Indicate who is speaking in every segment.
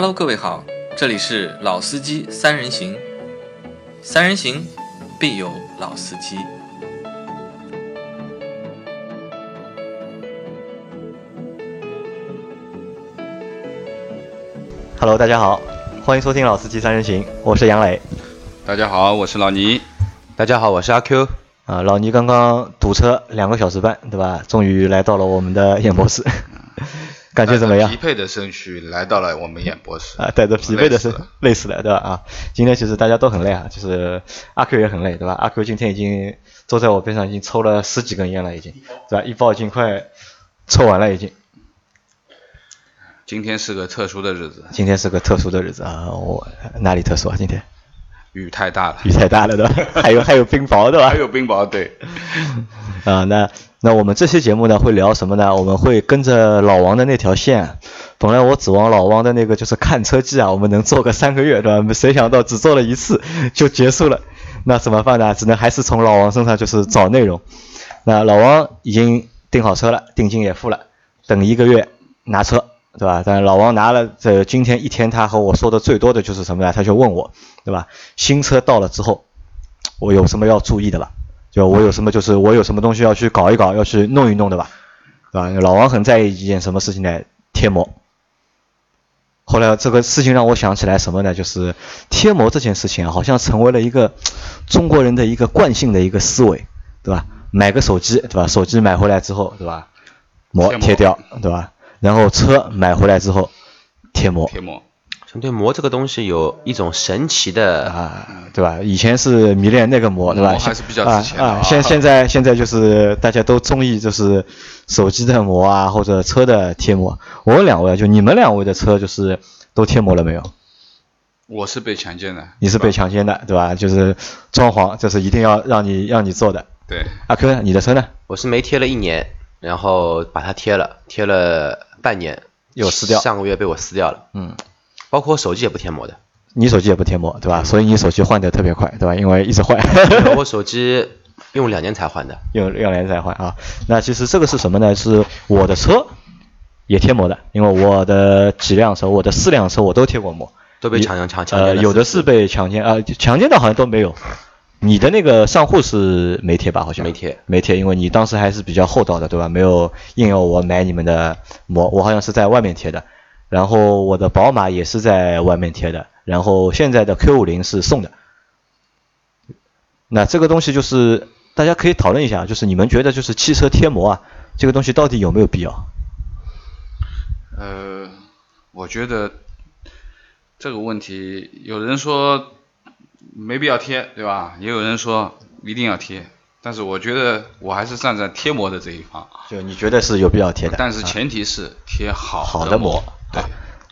Speaker 1: Hello，各位好，这里是老司机三人行，三人行必有老司机。
Speaker 2: Hello，大家好，欢迎收听《老司机三人行》，我是杨磊。
Speaker 3: 大家好，我是老倪。
Speaker 4: 大家好，我是阿 Q。
Speaker 2: 啊，老倪刚刚堵车两个小时半，对吧？终于来到了我们的演播室，感觉怎么样？
Speaker 3: 疲？惫的身躯来到了我们演播室
Speaker 2: 啊，带着疲惫的身
Speaker 3: 累死了，
Speaker 2: 对吧？啊，今天其实大家都很累啊，就是阿 Q 也很累，对吧？阿 Q 今天已经坐在我边上，已经抽了十几根烟了，已经，对吧？一包已经快抽完了，已经。
Speaker 3: 今天是个特殊的日子，
Speaker 2: 今天是个特殊的日子啊，我哪里特殊啊？今天
Speaker 3: 雨太大了，
Speaker 2: 雨太大了，对吧？还有还有冰雹，对吧？
Speaker 3: 还有冰雹，对，
Speaker 2: 啊，那那我们这期节目呢会聊什么呢？我们会跟着老王的那条线。本来我指望老王的那个就是看车记啊，我们能做个三个月，对吧？谁想到只做了一次 就结束了，那怎么办呢？只能还是从老王身上就是找内容。那老王已经订好车了，定金也付了，等一个月拿车，对吧？但老王拿了这今天一天，他和我说的最多的就是什么呢？他就问我，对吧？新车到了之后，我有什么要注意的吧？就我有什么就是我有什么东西要去搞一搞，要去弄一弄的吧，对吧？老王很在意一件什么事情呢？贴膜。后来这个事情让我想起来什么呢？就是贴膜这件事情啊，好像成为了一个中国人的一个惯性的一个思维，对吧？买个手机，对吧？手机买回来之后，对吧？膜
Speaker 3: 贴膜
Speaker 2: 贴掉，对吧？然后车买回来之后贴膜，
Speaker 3: 贴膜，
Speaker 4: 针对膜这个东西有一种神奇的，
Speaker 2: 啊，对吧？以前是迷恋那个膜，对吧？
Speaker 3: 还是比较
Speaker 2: 啊
Speaker 3: 值钱的啊
Speaker 2: 啊现 现在现在就是大家都中意就是手机的膜啊，或者车的贴膜。我问两位啊，就你们两位的车就是都贴膜了没有？
Speaker 3: 我是被强奸的，
Speaker 2: 你是被强奸的，对吧？就是装潢，这是一定要让你让你做的。
Speaker 3: 对，
Speaker 2: 阿 Q？你的车呢？
Speaker 4: 我是没贴了一年，然后把它贴了，贴了半年，
Speaker 2: 又撕掉
Speaker 4: 上个月被我撕掉了。
Speaker 2: 嗯，
Speaker 4: 包括我手机也不贴膜的，
Speaker 2: 你手机也不贴膜，对吧？所以你手机换的特别快，对吧？因为一直坏。
Speaker 4: 我手机用两年才换的。
Speaker 2: 用两年才换啊。那其实这个是什么呢？是我的车也贴膜的，因为我的几辆车，我的四辆车我都贴过膜，
Speaker 4: 都被强强强强
Speaker 2: 呃，有的是被强奸呃、强奸的好像都没有。你的那个上户是没贴吧？好像
Speaker 4: 没贴，
Speaker 2: 没贴，因为你当时还是比较厚道的，对吧？没有硬要我买你们的膜，我好像是在外面贴的。然后我的宝马也是在外面贴的，然后现在的 Q 五零是送的。那这个东西就是大家可以讨论一下，就是你们觉得就是汽车贴膜啊，这个东西到底有没有必要？
Speaker 3: 呃，我觉得这个问题，有人说没必要贴，对吧？也有人说一定要贴，但是我觉得我还是站在贴膜的这一方，
Speaker 2: 就你觉得是有必要贴的？
Speaker 3: 但是
Speaker 2: 啊
Speaker 3: 前提是贴好
Speaker 2: 好的
Speaker 3: 的膜
Speaker 2: 膜，
Speaker 3: 对。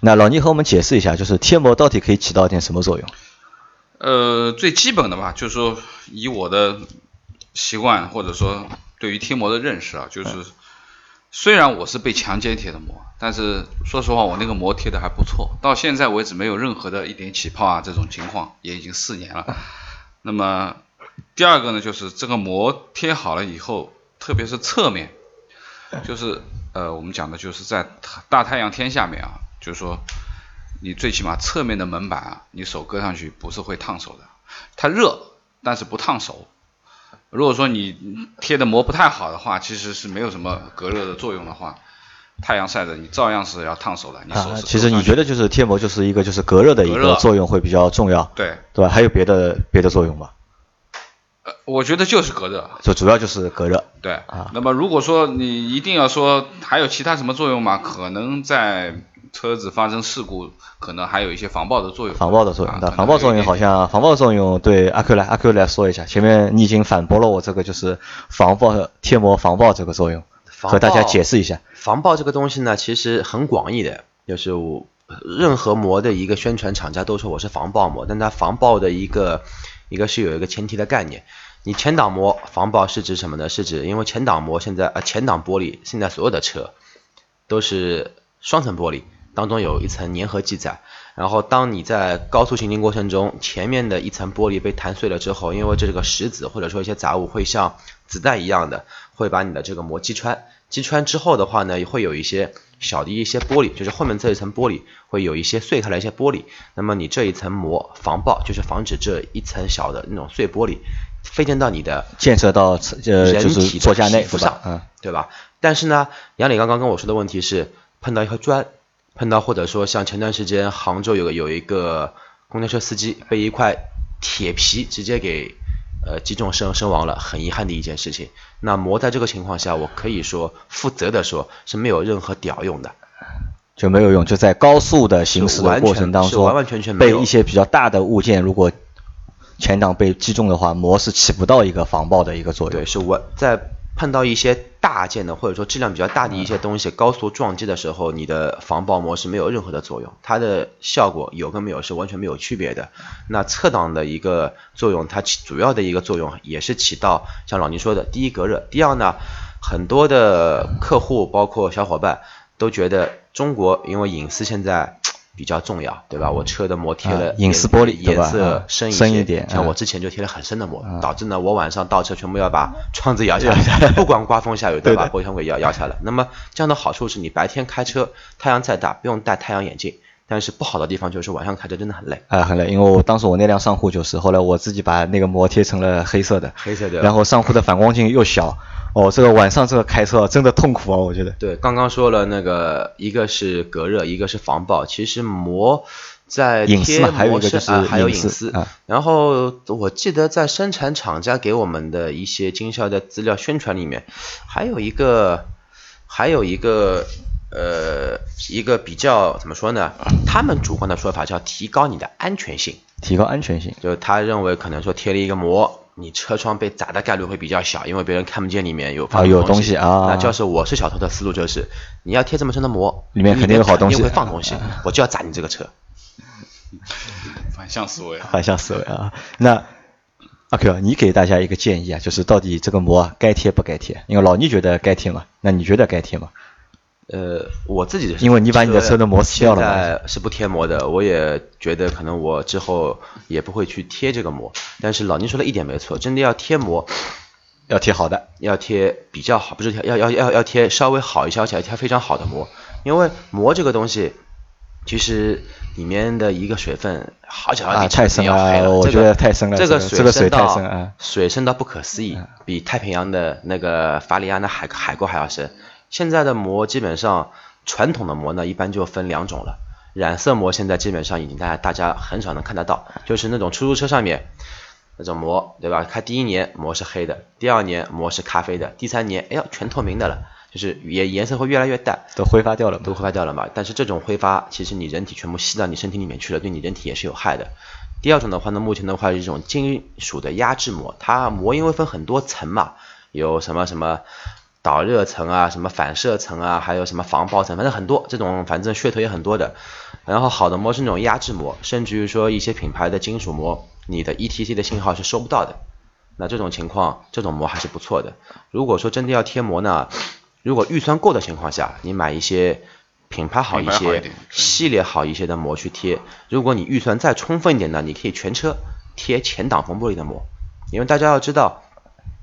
Speaker 2: 那老倪和我们解释一下，就是贴膜到底可以起到一点什么作用？
Speaker 3: 呃，最基本的吧，就是说以我的习惯或者说对于贴膜的认识啊，就是虽然我是被强奸贴的膜，但是说实话，我那个膜贴的还不错，到现在为止没有任何的一点起泡啊这种情况，也已经四年了。那么第二个呢，就是这个膜贴好了以后，特别是侧面，就是呃我们讲的就是在大太阳天下面啊，就是说你最起码侧面的门板啊，你手搁上去不是会烫手的，它热但是不烫手。如果说你贴的膜不太好的话，其实是没有什么隔热的作用的话，太阳晒着你照样是要烫手的。你手
Speaker 2: 啊，其实你觉得就是贴膜就是一个就是隔热的一个作用会比较重要，
Speaker 3: 对？
Speaker 2: 对吧？还有别的别的作用吗？
Speaker 3: 呃，我觉得就是隔热。
Speaker 2: 就主要就是隔热。
Speaker 3: 对
Speaker 2: 啊，
Speaker 3: 那么如果说你一定要说还有其他什么作用吗？可能在车子发生事故，可能还有一些防爆的作用。
Speaker 2: 防爆的作用，
Speaker 3: 啊
Speaker 2: 对吧，防爆作用好。像防爆作用对阿 Q 来阿 Q 来说一下，前面你已经反驳了我这个就是防爆贴膜防爆这个作用，和大家解释一下。
Speaker 4: 防爆这个东西呢，其实很广义的，就是我任何膜的一个宣传厂家都说我是防爆膜，但它防爆的一个一个是有一个前提的概念。你前挡膜防爆是指什么呢？是指因为前挡膜现在呃前挡玻璃现在所有的车都是双层玻璃，当中有一层粘合剂在。然后当你在高速行进过程中，前面的一层玻璃被弹碎了之后，因为这个石子或者说一些杂物会像子弹一样的会把你的这个膜击穿，击穿之后的话呢，会有一些小的一些玻璃，就是后面这一层玻璃会有一些碎开来一些玻璃。那么你这一层膜防爆，就是防止这一层小的那种碎玻璃飞溅到你的
Speaker 2: 溅射到呃就是座驾内
Speaker 4: 皮肤上，
Speaker 2: 嗯，
Speaker 4: 对吧？但是呢，杨磊刚刚跟我说的问题是碰到一颗砖，碰到或者说像前段时间杭州有个有一个公交车司机被一块铁皮直接给呃击中身身亡了，很遗憾的一件事情。那膜在这个情况下，我可以说负责的说是没有任何屌用的。
Speaker 2: 就没有用，就在高速的行驶的过程当中，
Speaker 4: 是完完全全
Speaker 2: 被一些比较大的物件如果前挡被击中的话，膜是起不到一个防爆的一个作用。
Speaker 4: 对，是我在碰到一些大件的或者说质量比较大的一些东西，高速撞击的时候，你的防爆膜是没有任何的作用，它的效果有跟没有是完全没有区别的。那侧挡的一个作用，它起主要的一个作用也是起到像老倪说的，第一隔热，第二呢，很多的客户包括小伙伴都觉得中国因为隐私现在。比较重要，对吧？我车的膜贴了
Speaker 2: 啊隐私玻璃
Speaker 4: 颜色
Speaker 2: 啊
Speaker 4: 深一些像
Speaker 2: 啊。
Speaker 4: 我之前就贴了很深的膜，导致呢我晚上倒车全部要把窗子摇下来，不管刮风下雨都把玻璃窗给摇摇下来。那么这样的好处是你白天开车太阳再大不用戴太阳眼镜，但是不好的地方就是晚上开车真的很累。
Speaker 2: 啊，很累，因为我当时我那辆上户就是，后来我自己把那个膜贴成了黑色的，
Speaker 4: 黑色的
Speaker 2: 然后上户的反光镜又小，哦，这个晚上这个开车真的痛苦啊，我觉得。
Speaker 4: 对，刚刚说了那个一个是隔热，一个是防爆，其实膜在
Speaker 2: 隐私
Speaker 4: 贴
Speaker 2: 嘛还有一
Speaker 4: 膜
Speaker 2: 个就是
Speaker 4: 啊还有
Speaker 2: 隐私
Speaker 4: 隐私
Speaker 2: 啊。
Speaker 4: 然后我记得在生产厂家给我们的一些经销的资料宣传里面，还有一个还有一个呃一个比较怎么说呢？他们主观的说法叫提高你的安全性。
Speaker 2: 提高安全性。
Speaker 4: 就是他认为可能说贴了一个膜，你车窗被砸的概率会比较小，因为别人看不见里面有
Speaker 2: 啊有
Speaker 4: 东
Speaker 2: 东西啊
Speaker 4: 那就是我是小偷的思路就是，你要贴这么深的膜，
Speaker 2: 里面肯定有好东西
Speaker 4: 肯定会放东西，我就要砸你这个车。
Speaker 3: 反向思维啊。
Speaker 2: 反向思维啊。那阿 Q，你给大家一个建议啊，就是到底这个膜啊该贴不该贴？因为老倪觉得该贴嘛，那你觉得该贴吗？
Speaker 4: 呃，我自己的
Speaker 2: 因为你把你的车的膜撕掉了嘛
Speaker 4: 现在是不贴膜的，我也觉得可能我之后也不会去贴这个膜。但是老宁说的一点没错，真的要贴膜，
Speaker 2: 要贴好的，
Speaker 4: 要贴比较好，不是贴要要要要贴稍微好一些，而且要贴非常好的膜，因为膜这个东西。其实里面的一个水分好几好
Speaker 2: 啊太深了
Speaker 4: 要黑了，
Speaker 2: 我觉
Speaker 4: 这个
Speaker 2: 得太深了
Speaker 4: 这个
Speaker 2: 这个水太深啊
Speaker 4: 水深到不可思议，比太平洋的那个法里安的海海沟还要深。现在的膜基本上传统的膜呢，一般就分两种了。染色膜现在基本上已经大家大家很少能看得到，就是那种出租车上面那种膜，对吧？它第一年膜是黑的，第二年膜是咖啡的，第三年哎呀全透明的了，就是颜颜色会越来越淡。
Speaker 2: 都挥发掉了
Speaker 4: 都。挥发掉了嘛。但是这种挥发，其实你人体全部吸到你身体里面去了，对你人体也是有害的。第二种的话呢，目前的话是一种金属的压制膜，它膜因为分很多层嘛，有什么什么导热层啊，什么反射层啊，还有什么防爆层，反正很多这种，反正噱头也很多的。然后好的膜是那种压制膜，甚至于说一些品牌的金属膜，你的 ETC 的信号是收不到的。那这种情况，这种膜还是不错的。如果说真的要贴膜呢，如果预算够的情况下，你买一些品牌好一些系列好一些的膜去贴。如果你预算再充分一点呢，你可以全车贴前挡风玻璃的膜，因为大家要知道，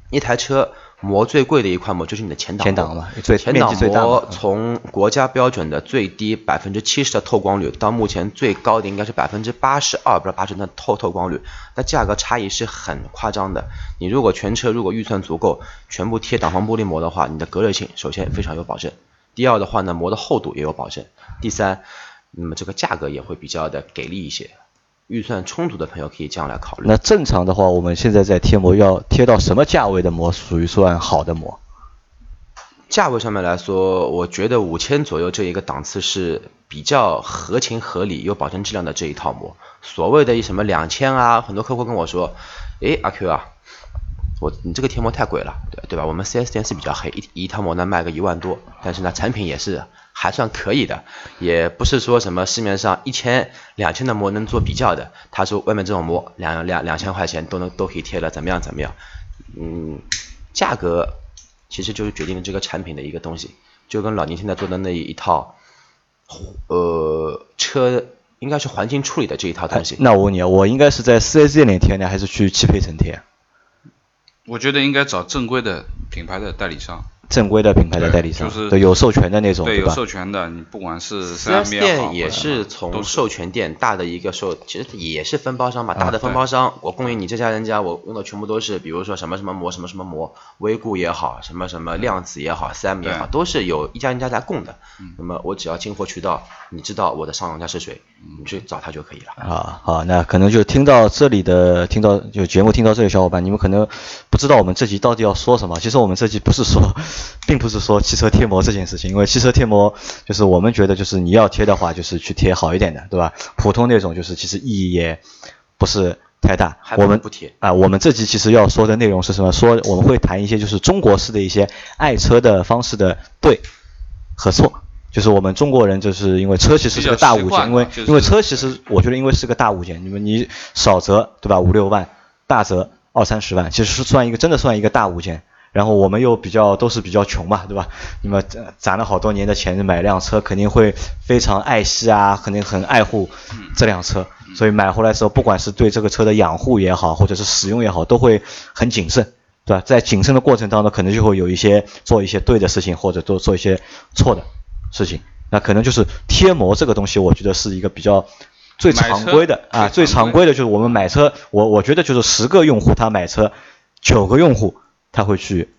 Speaker 4: 一台车膜最贵的一块膜就是你的前挡膜
Speaker 2: 前挡嘛最
Speaker 4: 前挡膜从国家标准的最低百分之七十的透光率，到目前最高的应该是百分之八十二，不知道八十的透透光率，那价格差异是很夸张的。你如果全车如果预算足够，全部贴挡风玻璃膜的话，你的隔热性首先非常有保证，第二的话呢，膜的厚度也有保证，第三，那么这个价格也会比较的给力一些。预算充足的朋友可以这样来考虑。
Speaker 2: 那正常的话，我们现在在贴膜要贴到什么价位的膜属于算好的膜？
Speaker 4: 价位上面来说，我觉得五千左右这一个档次是比较合情合理、有保证质量的这一套膜。所谓的什么两千啊，很多客户跟我说，诶，阿 Q 啊，我你这个贴膜太贵了，对对吧？我们 4S 店是比较黑，一一套膜呢卖个一万多，但是呢产品也是还算可以的，也不是说什么市面上一千、两千的膜能做比较的。他说外面这种膜两两两千块钱都能都可以贴了，怎么样怎么样？嗯，价格其实就是决定了这个产品的一个东西，就跟老倪现在做的那一套，呃，车应该是环境处理的这一套东西。
Speaker 2: 那我问你啊，我应该是在 4S 店里贴呢，还是去汽配城贴？
Speaker 3: 我觉得应该找正规的品牌的代理商。
Speaker 2: 正规的品牌的代理商，
Speaker 3: 就是
Speaker 2: 对有授权的那种，
Speaker 3: 对，有
Speaker 2: 吧？
Speaker 3: 授权的，你不管是
Speaker 4: 4S
Speaker 3: 4S 也好
Speaker 4: 店也是从授权店大的一个授，其实也是分包商吧，大的分包商，我供应你这家人家，我用的全部都是，比如说什么什么膜，什么什么膜，微固也好，什么什么量子也好，3M 也好，都是有一家人家在供的。那么我只要进货渠道，你知道我的上游家是谁，你去找他就可以了。
Speaker 2: 啊，好，那可能就听到这里的，听到就节目听到这里，小伙伴，你们可能不知道我们这集到底要说什么。其实我们这集不是说，并不是说汽车贴膜这件事情，因为汽车贴膜就是我们觉得就是你要贴的话，就是去贴好一点的，对吧？普通那种就是其实意义也不是太大我们
Speaker 4: 不贴
Speaker 2: 啊，我们这集其实要说的内容是什么？说我们会谈一些就是中国式的一些爱车的方式的对和错。就是我们中国人，就是因为车其实是个大物件，因为
Speaker 3: 就是
Speaker 2: 因为车其实我觉得因为是个大物件，你们你少则对吧五六万，大则二三十万，其实是算一个真的算一个大物件。然后我们又比较都是比较穷嘛，对吧？那么呃攒了好多年的钱买辆车，肯定会非常爱惜啊，肯定很爱护这辆车。所以买回来的时候，不管是对这个车的养护也好，或者是使用也好，都会很谨慎，对吧？在谨慎的过程当中，可能就会有一些做一些对的事情，或者做做一些错的事情。那可能就是贴膜这个东西，我觉得是一个比较最常规的啊，最
Speaker 3: 常规
Speaker 2: 的就是我们买车，我我觉得就是十个用户他买车，九个用户他会去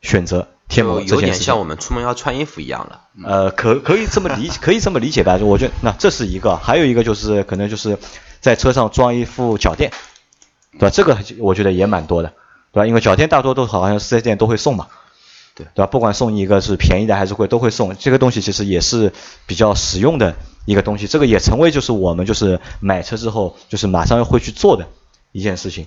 Speaker 2: 选择贴膜
Speaker 4: 有点
Speaker 2: 这件事情。
Speaker 4: 像我们出门要穿衣服一样了。
Speaker 2: 呃，可可以这么理，可以这么理解吧？就我觉得那这是一个，还有一个就是可能就是在车上装一副脚垫，对吧？这个我觉得也蛮多的，对吧？因为脚垫大多都好像四 S 店都会送嘛，
Speaker 4: 对
Speaker 2: 对吧？不管送你一个是便宜的还是贵，都会送。这个东西其实也是比较实用的一个东西，这个也成为就是我们就是买车之后就是马上会去做的一件事情。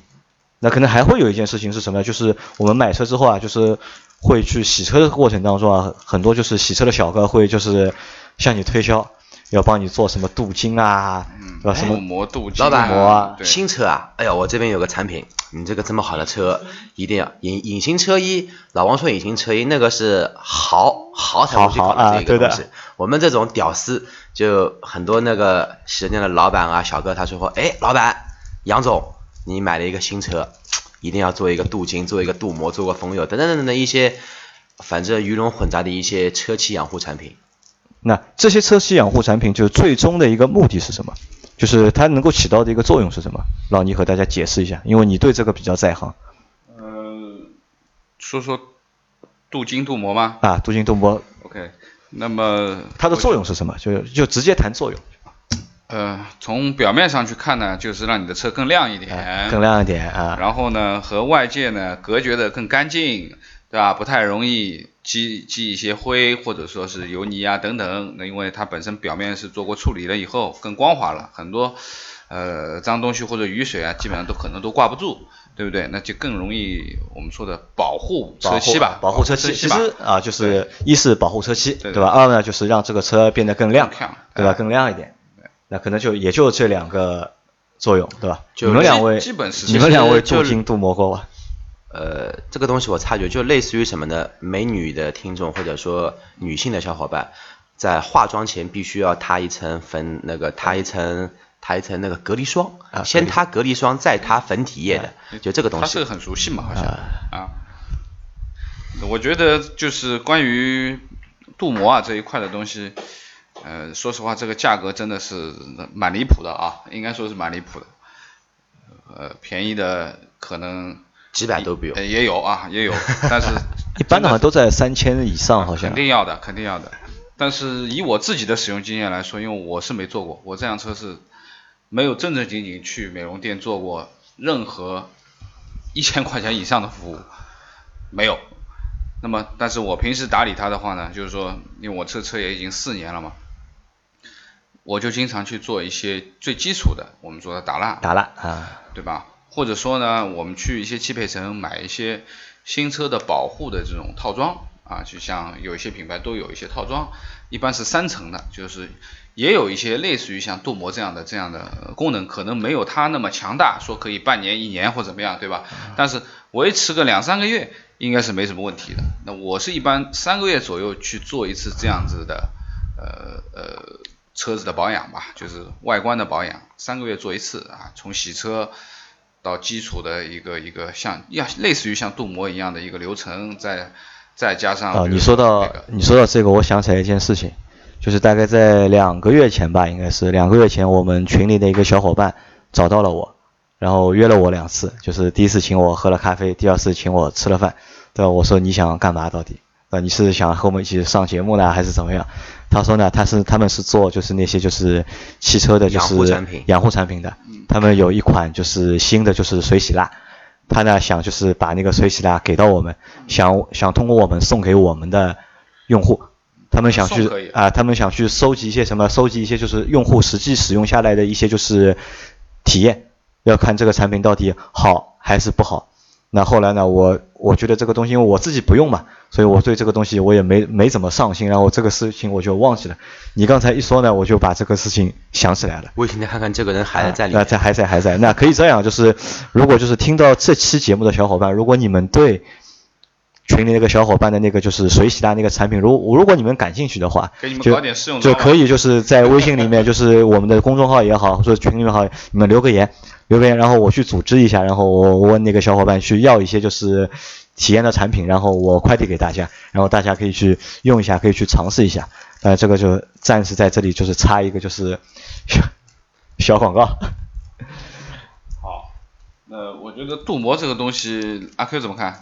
Speaker 2: 那可能还会有一件事情是什么呢？就是我们买车之后啊，就是会去洗车的过程当中啊，很多就是洗车的小哥会就是向你推销，要帮你做什么镀金啊，对吧？什么
Speaker 3: 镀膜镀金
Speaker 4: 老板
Speaker 2: 膜啊
Speaker 3: 对
Speaker 4: 新车啊，哎呀，我这边有个产品，你这个这么好的车，一定要隐隐形车衣。老王说隐形车衣那个是豪豪才会去搞
Speaker 2: 的
Speaker 4: 的这个东西。我们这种屌丝，就很多那个洗车店的老板啊、小哥，他说，哎，老板，杨总，你买了一个新车，一定要做一个镀金，做一个镀膜，做个封釉，等等等等的一些，反正鱼龙混杂的一些车漆养护产品。
Speaker 2: 那这些车漆养护产品，就是最终的一个目的是什么？就是它能够起到的一个作用是什么？让你和大家解释一下，因为你对这个比较在行
Speaker 3: 呃，说说镀金镀膜吗
Speaker 2: 啊。镀金镀膜
Speaker 3: ？OK，那么
Speaker 2: 它的作用是什么？就就直接谈作用，
Speaker 3: 呃，从表面上去看呢，就是让你的车更亮一点，
Speaker 2: 哎更亮一点啊。
Speaker 3: 然后呢，和外界呢隔绝的更干净，对吧？不太容易积积一些灰或者说是油泥啊等等。那因为它本身表面是做过处理了以后更光滑了，很多呃脏东西或者雨水啊，基本上都可能都挂不住，对不对？那就更容易我们说的保护车漆吧，
Speaker 2: 保护车漆。其。实啊，就是一是保护车漆，
Speaker 3: 对
Speaker 2: 对吧？二呢就是让这个车变得更亮
Speaker 3: 亮，
Speaker 2: 对吧？
Speaker 3: 哎
Speaker 2: 更亮一点。那可能就也就这两个作用，对吧？
Speaker 4: 就
Speaker 2: 你们两位，
Speaker 3: 基本是
Speaker 2: 你们两位
Speaker 4: 就
Speaker 2: 镀金镀膜过吧？
Speaker 4: 呃，这个东西我察觉，就类似于什么呢？美女的听众或者说女性的小伙伴，在化妆前必须要擦一层粉，那个擦一层擦一层那个隔离霜，
Speaker 2: 啊
Speaker 4: 先擦隔离霜，再擦粉底液的，就这个东西
Speaker 3: 它是。很熟悉嘛，好像
Speaker 2: 啊
Speaker 3: 啊。我觉得就是关于镀膜啊这一块的东西，呃，说实话，这个价格真的是蛮离谱的啊，应该说是蛮离谱的。呃，便宜的可能
Speaker 4: 几百都不有
Speaker 3: 呃，也有啊，也有，但是
Speaker 2: 一般的好像都在三千以上，好像
Speaker 3: 肯。定要的，肯定要的。但是以我自己的使用经验来说，因为我是没做过，我这辆车是没有正正经经去美容店做过任何一千块钱以上的服务，没有。那么，但是我平时打理它的话呢，就是说，因为我这车也已经四年了嘛，我就经常去做一些最基础的，我们说的打蜡，
Speaker 2: 打蜡啊，
Speaker 3: 对吧？或者说呢，我们去一些汽配城买一些新车的保护的这种套装啊，就像有一些品牌都有一些套装，一般是三层的，就是也有一些类似于像镀膜这样的这样的呃功能，可能没有它那么强大，说可以半年一年或怎么样，对吧？但是维持个两三个月应该是没什么问题的。那我是一般三个月左右去做一次这样子的呃呃车子的保养吧，就是外观的保养，三个月做一次啊，从洗车。到基础的一个一个像要，类似于像镀膜一样的一个流程，再再加上
Speaker 2: 啊，你说到你说到这个，我想起来一件事情，就是大概在两个月前吧，应该是两个月前，我们群里的一个小伙伴找到了我，然后约了我两次，就是第一次请我喝了咖啡，第二次请我吃了饭，对吧？我说你想干嘛到底？啊，你是想和我们一起上节目呢，还是怎么样？他说呢，他是他们是做就是那些就是汽车的，就是
Speaker 4: 养护产品
Speaker 2: 养护产品的，他们有一款就是新的就是水洗蜡，他呢想就是把那个水洗蜡给到我们，想想通过我们送给我们的用户，他们想去啊、他们想去收集一些什么，收集一些就是用户实际使用下来的一些就是体验，要看这个产品到底好还是不好。那后来呢，我我觉得这个东西，因为我自己不用嘛，所以我对这个东西我也没没怎么上心，然后这个事情我就忘记了。你刚才一说呢，我就把这个事情想起来了。
Speaker 4: 我现在看看这个人还在里
Speaker 2: 啊，
Speaker 4: 面。
Speaker 2: 在还在还在。那可以这样，就是如果就是听到这期节目的小伙伴，如果你们对群里那个小伙伴的那个就是水洗蜡那个产品，如如果你们感兴趣的话，就
Speaker 3: 给你们搞点试用
Speaker 2: 就可以就是在微信里面，就是我们的公众号也好，或者群里面好，你们留个言，留个言，然后我去组织一下，然后我我问那个小伙伴去要一些就是体验的产品，然后我快递给大家，然后大家可以去用一下，可以去尝试一下。呃，这个就暂时在这里就是插一个就是小小广告。
Speaker 3: 好，那我觉得镀膜这个东西，阿 Q 怎么看？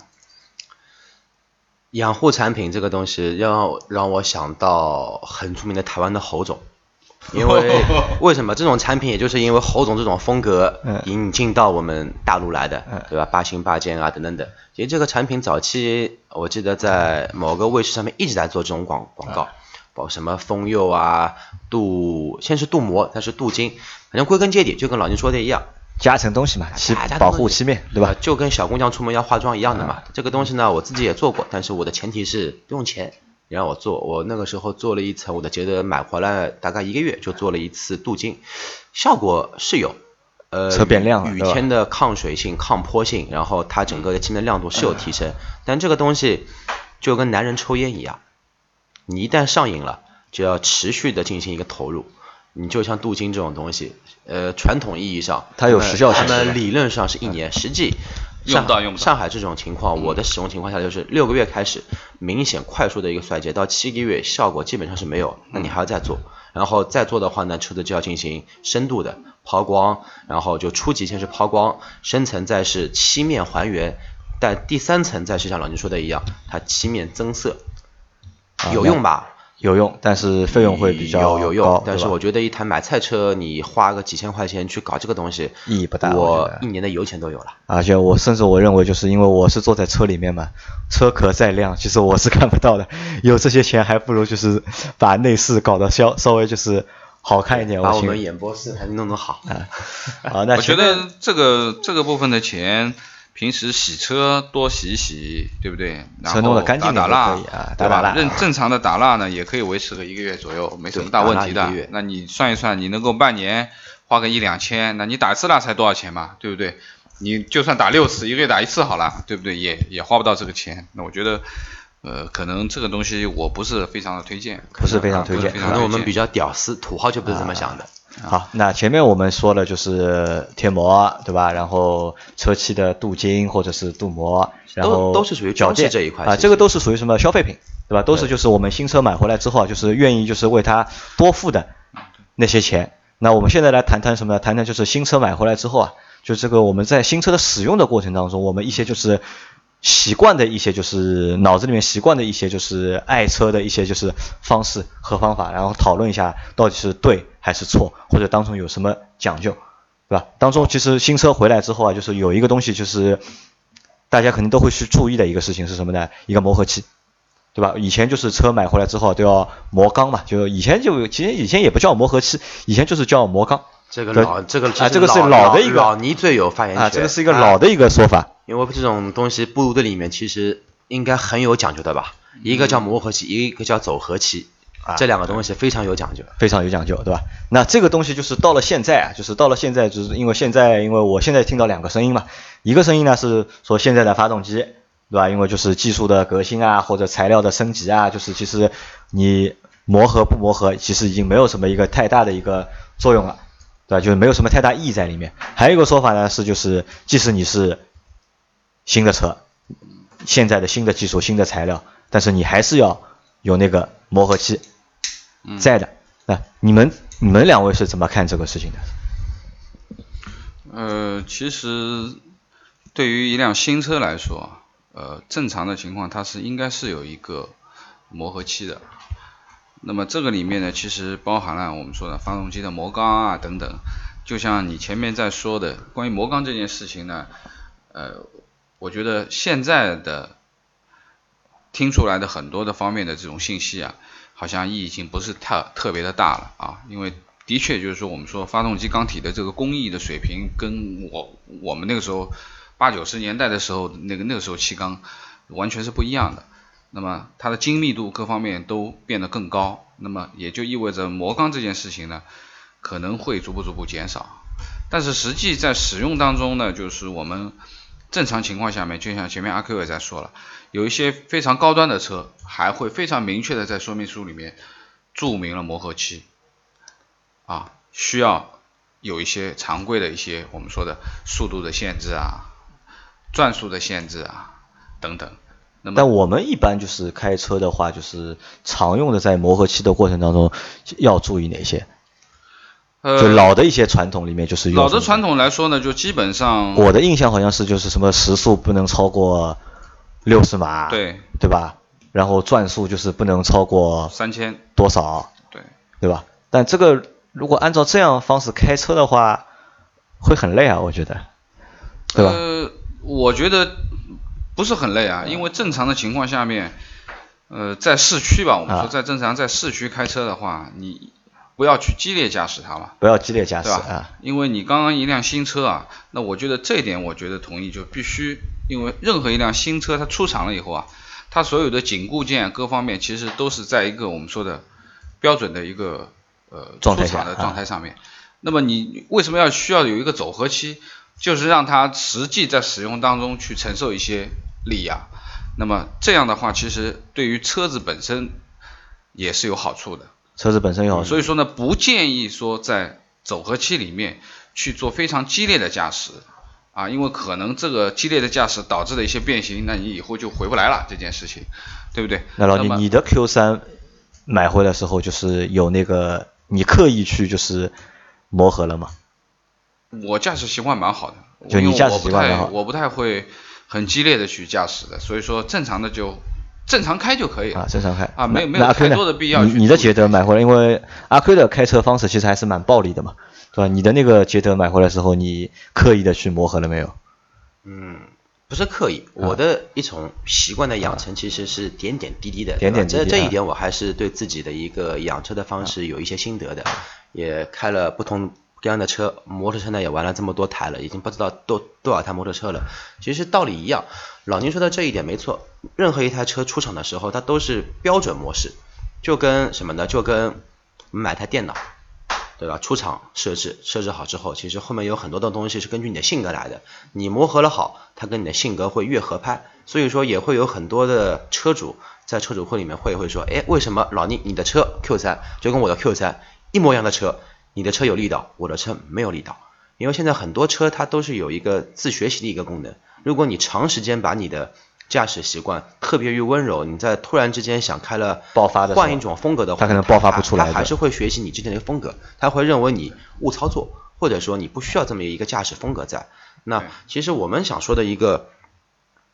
Speaker 4: 养护产品这个东西要让我想到很出名的台湾的侯总，因为为什么这种产品，也就是因为侯总这种风格
Speaker 2: 嗯
Speaker 4: 引进到我们大陆来的
Speaker 2: 嗯，
Speaker 4: 对吧？八星八件啊等等等。其实这个产品早期我记得在某个卫视上面一直在做这种广广告，包括什么风釉啊、镀，先是镀膜，再是镀金，反正归根结底就跟老金说的一样，
Speaker 2: 加层东西嘛，漆保护漆面，对吧
Speaker 4: 呃？就跟小姑娘出门要化妆一样的嘛。这个东西呢，我自己也做过，但是我的前提是不用钱，你让我做。我那个时候做了一层，我的觉得买回来大概一个月就做了一次镀金，效果是有。呃，
Speaker 2: 车变亮了
Speaker 4: 雨天的抗水性、抗泼性，然后它整个的漆面的亮度是有提升，但这个东西就跟男人抽烟一样，你一旦上瘾了，就要持续的进行一个投入。你就像镀金这种东西，呃，传统意义上
Speaker 2: 它有时效性
Speaker 4: 他们理论上是一年，实际
Speaker 3: 用不到用不到。
Speaker 4: 上海这种情况，我的使用情况下就是六个月开始明显快速的一个衰竭，到七个月效果基本上是没有，那你还要再做，然后再做的话呢，车子就要进行深度的抛光，然后就初级先是抛光，深层再是漆面还原，但第三层再是像老金说的一样，它漆面增色，
Speaker 2: 啊
Speaker 4: 有用吧？
Speaker 2: 有用，但是费用会比较
Speaker 4: 有有用，但是我觉得一台买菜车，你花个几千块钱去搞这个东西，
Speaker 2: 意义不大我
Speaker 4: 一年的油钱都有了。
Speaker 2: 而且我甚至我认为，就是因为我是坐在车里面嘛，车壳再亮，其实我是看不到的。有这些钱，还不如就是把内饰搞得稍稍微就是好看一点。
Speaker 4: 把我们演播室还弄弄好。
Speaker 2: 好，那
Speaker 3: 我觉得这个这个部分的钱，平时洗车多洗一洗，对不对？然
Speaker 2: 车弄得
Speaker 3: 后
Speaker 2: 干净
Speaker 3: 打打蜡对吧？
Speaker 2: 打打蜡
Speaker 3: 正正常的打蜡呢，也可以维持个一个月左右，没什么大问题的。那你算一算，你能够半年花个一两千，那你打一次蜡才多少钱嘛？对不对？你就算打六次，一个月打一次好了，对不对？也也花不到这个钱。那我觉得，呃，可能这个东西我不是非常的推荐。
Speaker 2: 不是非常推荐
Speaker 3: 不是非常
Speaker 4: 可能我们比较屌丝，土豪就不是这么想的。
Speaker 2: 好，那前面我们说了就是贴膜，对吧？然后车漆的镀金或者是镀膜，然后
Speaker 4: 都是属于
Speaker 2: 铰链
Speaker 4: 装饰这一块
Speaker 2: 啊，这个都是属于什么消费品，对吧？都是就是我们新车买回来之后啊，就是愿意就是为它多付的那些钱。那我们现在来谈谈什么呢？谈谈就是新车买回来之后啊，就这个我们在新车的使用的过程当中，我们一些就是习惯的一些就是脑子里面习惯的一些就是爱车的一些就是方式和方法，然后讨论一下到底是对还是错，或者当中有什么讲究，对吧？当中其实新车回来之后啊，就是有一个东西就是大家肯定都会去注意的一个事情是什么呢？一个磨合期。对吧？以前就是车买回来之后都要磨缸嘛，就以前就其实以前也不叫磨合期，以前就是叫磨缸。对
Speaker 4: 这个老这个
Speaker 2: 啊这个是
Speaker 4: 老
Speaker 2: 老的一个
Speaker 4: 老倪最有发言权
Speaker 2: 啊，这个是一个老的一个说法。
Speaker 4: 因为这种东西步入的里面其实应该很有讲究的吧？一个叫磨合期，一个叫走合期，
Speaker 2: 啊
Speaker 4: 这两个东西非常有讲究。
Speaker 2: 非常有讲究，对吧？那这个东西就是到了现在啊，就是到了现在，就是因为现在，因为我现在听到两个声音嘛，一个声音呢是说现在的发动机，对吧？因为就是技术的革新啊，或者材料的升级啊，就是其实你磨合不磨合，其实已经没有什么一个太大的一个作用了，对吧？就是没有什么太大意义在里面。还有一个说法呢是，就是即使你是新的车，现在的新的技术、新的材料，但是你还是要有那个磨合期
Speaker 3: 嗯
Speaker 2: 在的。那你们你们两位是怎么看这个事情的？
Speaker 3: 呃，其实对于一辆新车来说，呃，正常的情况它是应该是有一个磨合期的。那么这个里面呢，其实包含了我们说的发动机的磨缸啊等等。就像你前面在说的，关于磨缸这件事情呢，呃，我觉得现在的听出来的很多的方面的这种信息啊，好像意义已经不是特特别的大了啊，因为的确就是说我们说发动机缸体的这个工艺的水平，跟我我们那个时候八九十年代的时候那个那个时候气缸完全是不一样的。那么它的精密度各方面都变得更高，那么也就意味着磨缸这件事情呢，可能会逐步逐步减少。但是实际在使用当中呢，就是我们正常情况下面，就像前面阿 Q 也在说了，有一些非常高端的车，还会非常明确的在说明书里面注明了磨合期，啊，需要有一些常规的一些我们说的速度的限制啊，转速的限制啊等等。
Speaker 2: 但我们一般就是开车的话，就是常用的在磨合期的过程当中要注意哪些？
Speaker 3: 呃，
Speaker 2: 就老的一些传统里面就是用
Speaker 3: 老的传统来说呢，就基本上
Speaker 2: 我的印象好像是就是什么时速不能超过六十码，
Speaker 3: 对
Speaker 2: 对吧？然后转速就是不能超过
Speaker 3: 三千，
Speaker 2: 多少，
Speaker 3: 对，
Speaker 2: 对吧？但这个如果按照这样方式开车的话，会很累啊，我觉得，对吧？
Speaker 3: 呃，我觉得不是很累啊，因为正常的情况下面，呃，在市区吧，我们
Speaker 2: 啊
Speaker 3: 说在正常在市区开车的话，你不要去激烈驾驶它嘛，
Speaker 2: 不要激烈驾驶
Speaker 3: 对吧？
Speaker 2: 啊，
Speaker 3: 因为你刚刚一辆新车啊，那我觉得这一点我觉得同意，就必须，因为任何一辆新车它出厂了以后啊，它所有的紧固件各方面其实都是在一个我们说的标准的一个呃
Speaker 2: 状态下
Speaker 3: 出厂的状
Speaker 2: 啊
Speaker 3: 态上面。那么你为什么要需要有一个走合期？就是让它实际在使用当中去承受一些力压。那么这样的话，其实对于车子本身也是有好处的。
Speaker 2: 车子本身有好处，
Speaker 3: 所以说呢，不建议说在走合期里面去做非常激烈的驾驶啊，因为可能这个激烈的驾驶导致的一些变形，那你以后就回不来了这件事情，对不对？
Speaker 2: 那老
Speaker 3: 弟，
Speaker 2: 你的 Q 三买回来的时候，就是有那个你刻意去就是磨合了吗？
Speaker 3: 我驾驶习惯蛮好的，
Speaker 2: 就你驾驶习惯蛮好
Speaker 3: 我不太会很激烈的去驾驶的，所以说正常的就正常开就可以了。
Speaker 2: 啊，正常开
Speaker 3: 啊，没
Speaker 2: 有
Speaker 3: 没有太多的必要去
Speaker 2: 你你的捷德买回来，因为阿 Q 的开车方式其实还是蛮暴力的嘛，对吧？你的那个捷德买回来的时候，你刻意的去磨合了没有？
Speaker 4: 嗯，不是刻意，我的一种习惯的养成其实是点点滴滴的，
Speaker 2: 点点滴滴
Speaker 4: 这这一点我还是对自己的一个养车的方式有一些心得的，也开了不同各样的车，摩托车呢也玩了这么多台了，已经不知道多多少台摩托车了。其实道理一样，老宁说的这一点没错，任何一台车出厂的时候，它都是标准模式，就跟什么呢？就跟我们买台电脑。对吧？出厂设置设置好之后，其实后面有很多的东西是根据你的性格来的。你磨合了好，它跟你的性格会越合拍。所以说也会有很多的车主在车主会里面会会说，哎，为什么老倪你的车 Q 三就跟我的 Q 三一模一样的车，你的车有力道，我的车没有力道？因为现在很多车它都是有一个自学习的一个功能。如果你长时间把你的驾驶习惯特别于温柔，你在突然之间想开了
Speaker 2: 爆发的
Speaker 4: 换一种风格的话，
Speaker 2: 它可能爆发不出来的
Speaker 4: 他还是会学习你之前的一个风格，它会认为你误操作，或者说你不需要这么一个驾驶风格在。那其实我们想说的一个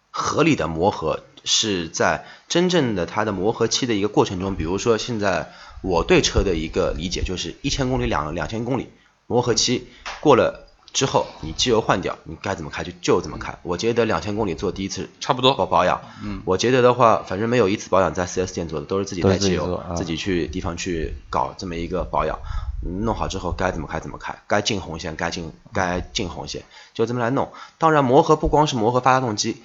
Speaker 4: 合理的磨合，是在真正的它的磨合期的一个过程中，比如说现在我对车的一个理解就是一千公里两两千公里磨合期过了之后，你机油换掉，你该怎么开就就怎么开。我觉得两千公里做第一次
Speaker 3: 差不多
Speaker 4: 保保养，
Speaker 3: 嗯，
Speaker 4: 我觉得的话，反正没有一次保养在 4S 店做的，都是自己带机油，
Speaker 2: 自己啊
Speaker 4: 自己去地方去搞这么一个保养。弄好之后该怎么开怎么开，该进红线该进该进红线，就这么来弄。当然磨合不光是磨合发动机，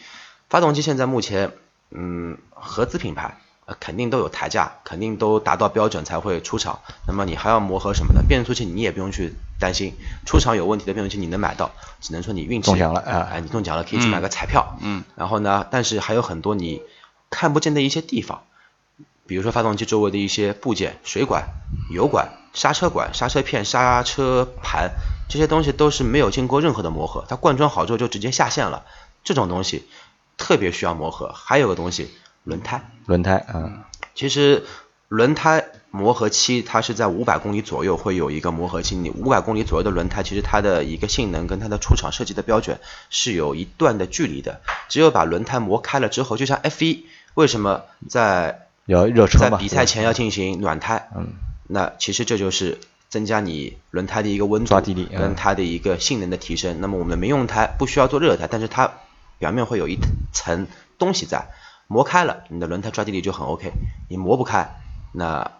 Speaker 4: 发动机现在目前嗯合资品牌。呃肯定都有抬价，肯定都达到标准才会出厂。那么你还要磨合什么呢？变速器你也不用去担心，出厂有问题的变速器你能买到，只能说你运气
Speaker 2: 中奖了啊
Speaker 4: 哎，你中奖了可以去买个彩票。
Speaker 3: 嗯，
Speaker 4: 然后呢，但是还有很多你看不见的一些地方，比如说发动机周围的一些部件，水管、油管、刹车管、刹车片、刹车盘，这些东西都是没有经过任何的磨合，它灌装好之后就直接下线了，这种东西特别需要磨合。还有个东西，轮胎。
Speaker 2: 轮胎啊，
Speaker 4: 其实轮胎磨合期它是在五百公里左右会有一个磨合期，你五百公里左右的轮胎，其实它的一个性能跟它的出厂设计的标准是有一段的距离的。只有把轮胎磨开了之后，就像 F 一为什么在
Speaker 2: 要热车
Speaker 4: 比赛前要进行暖胎，
Speaker 2: 嗯，
Speaker 4: 那其实这就是增加你轮胎的一个温度跟它的一个性能的提升。那么我们的民用胎不需要做热胎，但是它表面会有一层东西在，磨开了，你的轮胎抓地力就很 OK。你磨不开，那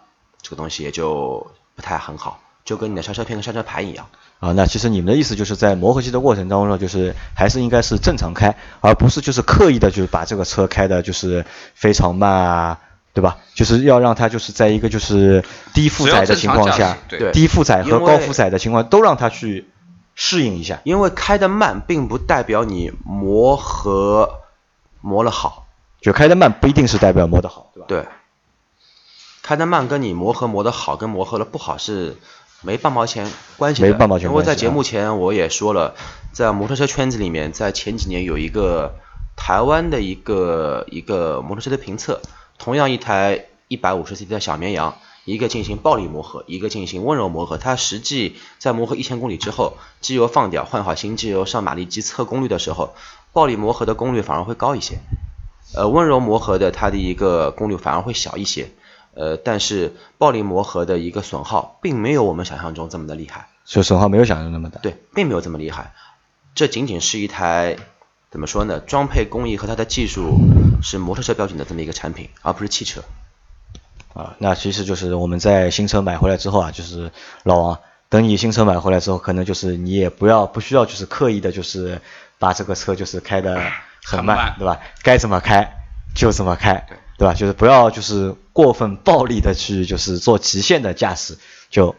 Speaker 4: 这个东西也就不太很好，就跟你的刹车片跟刹车盘一样。
Speaker 2: 啊，那其实你们的意思就是在磨合期的过程当中呢，就是还是应该是正常开，而不是就是刻意的，就是把这个车开的就是非常慢啊，对吧？就是要让它就是在一个就是低负载的情况下
Speaker 3: 对
Speaker 2: 低负载和高负载的情况都让它去适应一下。
Speaker 4: 因为开得慢，并不代表你磨合磨了好。
Speaker 2: 就开得慢不一定是代表磨得好，对吧？
Speaker 4: 对，开得慢跟你磨合磨得好跟磨合的不好是没半毛钱关系的。
Speaker 2: 没半毛钱
Speaker 4: 因为在节目前我也说了，在摩托车圈子里面，在前几年有一个台湾的一个一个摩托车的评测，同样一台一百五十 cc 的小绵羊，一个进行暴力磨合，一个进行温柔磨合。它实际在磨合一千公里之后，机油放掉，换好新机油，上马力机测功率的时候，暴力磨合的功率反而会高一些。呃，温柔磨合的它的一个功率反而会小一些，呃，但是暴力磨合的一个损耗并没有我们想象中这么的厉害，
Speaker 2: 所以损耗没有想象中那么大。
Speaker 4: 对，并没有这么厉害，这仅仅是一台怎么说呢？装配工艺和它的技术是摩托车标准的这么一个产品，而不是汽车。
Speaker 2: 啊，那其实就是我们在新车买回来之后啊，就是老王，等你新车买回来之后，可能就是你也不要不需要就是刻意的，就是把这个车就是开的 很慢，对吧？该怎么开就怎么开，
Speaker 3: 对
Speaker 2: 对吧？就是不要就是过分暴力的去就是做极限的驾驶就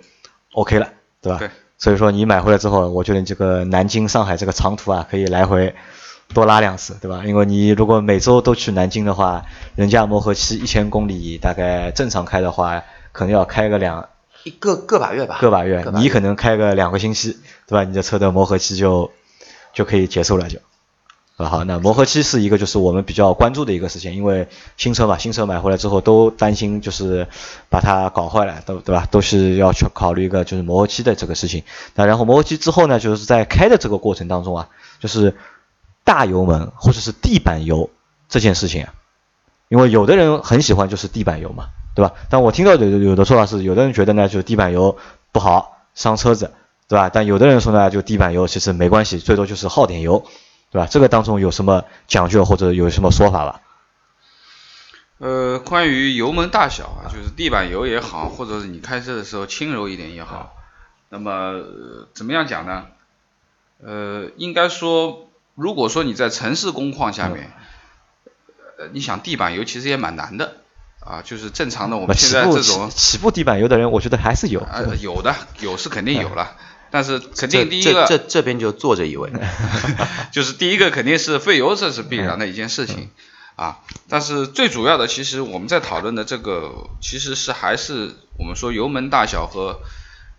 Speaker 2: OK 了，对吧？
Speaker 3: 对
Speaker 2: 所以说你买回来之后，我觉得你这个南京上海这个长途啊，可以来回多拉两次，对吧？因为你如果每周都去南京的话，人家磨合期一千公里，大概正常开的话，可能要开个两
Speaker 4: 一个个把月吧，
Speaker 2: 个把月，你可能开个两个星期，对吧？你的车的磨合期就就可以结束了就。啊好，那磨合期是一个就是我们比较关注的一个事情，因为新车嘛，新车买回来之后都担心就是把它搞坏了，都对吧？都是要去考虑一个就是磨合期的这个事情。那然后磨合期之后呢，就是在开的这个过程当中啊，就是大油门或者是地板油这件事情，因为有的人很喜欢就是地板油嘛，对吧？但我听到有的有的说法是，有的人觉得呢，就是地板油不好，伤车子，对吧？但有的人说呢，就地板油其实没关系，最多就是耗点油，对吧？这个当中有什么讲究或者有什么说法吧？
Speaker 3: 呃，关于油门大小啊，就是地板油也好，或者是你开车的时候轻柔一点也好，那么、怎么样讲呢？呃，应该说，如果说你在城市工况下面，呃，你想地板油其实也蛮难的啊，就是正常的我们现在这种
Speaker 2: 起起步地板油的人，我觉得还是有。
Speaker 3: 呃有的有是肯定有了，但是肯定第一个
Speaker 4: 这这这边就坐着一位，
Speaker 3: 就是第一个肯定是费油，这是必然的一件事情啊。但是最主要的，其实我们在讨论的这个，其实是还是我们说油门大小和